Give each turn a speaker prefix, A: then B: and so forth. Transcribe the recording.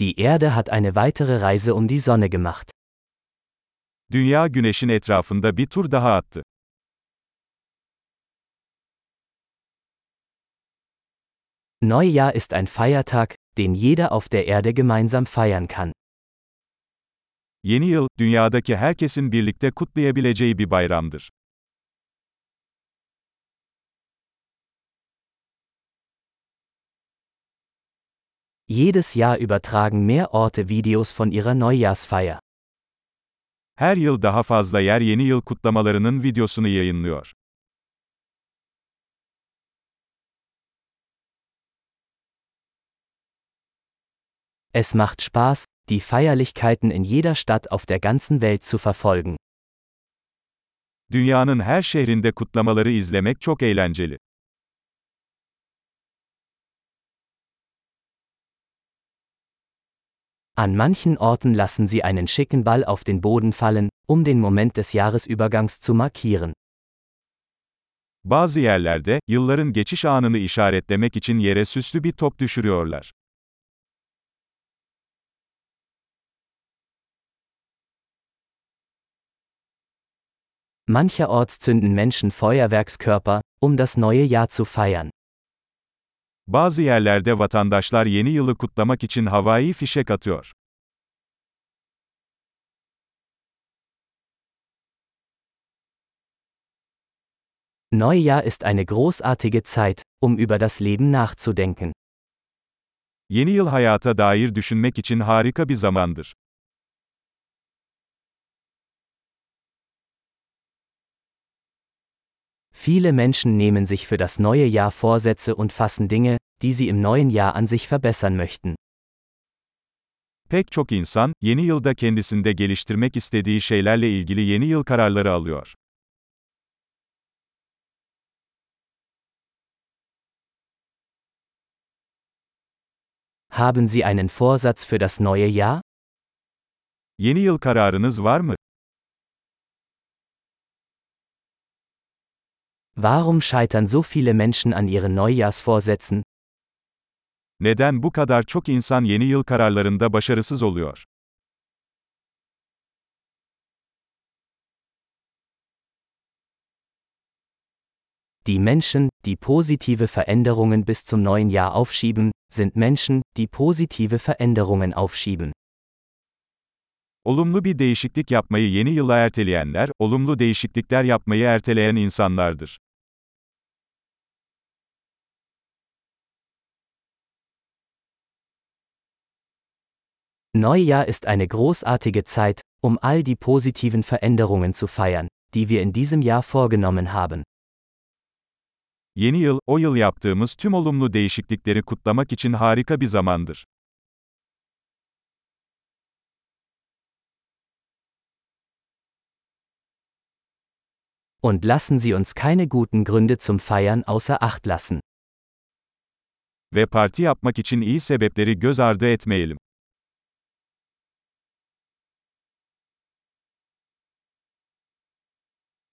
A: Die Erde hat eine weitere Reise um die Sonne gemacht.
B: Dünya güneşin etrafında bir tur daha attı.
A: Neujahr ist ein Feiertag, den jeder auf der Erde gemeinsam feiern kann.
B: Yeni yıl, dünyadaki herkesin birlikte kutlayabileceği bir bayramdır.
A: Jedes Jahr übertragen mehr Orte Videos von ihrer Neujahrsfeier.
B: Her yıl daha fazla yer yeni yıl kutlamalarının videosunu yayınlıyor.
A: Es macht Spaß, die Feierlichkeiten in jeder Stadt auf der ganzen Welt zu verfolgen.
B: Dünyanın her şehrinde kutlamaları izlemek çok eğlenceli.
A: An manchen Orten lassen sie einen schicken Ball auf den Boden fallen, um den Moment des Jahresübergangs zu markieren.
B: Bazı yerlerde, yılların geçiş anını işaretlemek için yere süslü bir top düşürüyorlar.
A: Mancherorts zünden Menschen Feuerwerkskörper, um das neue Jahr zu feiern.
B: Bazı yerlerde vatandaşlar yeni yılı kutlamak için havai fişek atıyor.
A: Neujahr ist eine großartige Zeit, um über das Leben nachzudenken.
B: Yeni yıl hayata dair düşünmek için harika bir zamandır.
A: Viele Menschen nehmen sich für das neue Jahr Vorsätze und fassen Dinge, die sie im neuen Jahr an sich verbessern möchten.
B: Pek çok insan, yeni yılda kendisinde geliştirmek istediği şeylerle ilgili yeni yıl kararları alıyor.
A: Haben Sie einen Vorsatz für das neue Jahr?
B: Yeni yıl kararınız var mı?
A: Warum scheitern so viele Menschen an ihren Neujahrsvorsätzen?
B: Neden bu kadar çok insan yeni yıl kararlarında başarısız oluyor?
A: Die Menschen, die positive Veränderungen bis zum neuen Jahr aufschieben, sind Menschen, die positive Veränderungen aufschieben.
B: Olumlu bir değişiklik yapmayı yeni yıla erteleyenler, olumlu değişiklikler yapmayı erteleyen insanlardır.
A: Neujahr ist eine großartige Zeit, um all die positiven Veränderungen zu feiern, die wir in diesem Jahr vorgenommen haben.
B: Yeni yıl, o yıl yaptığımız tüm olumlu değişiklikleri kutlamak için harika bir zamandır.
A: Und lassen Sie uns keine guten Gründe zum Feiern außer Acht lassen.
B: Ve parti yapmak için iyi sebepleri göz ardı etmeyelim.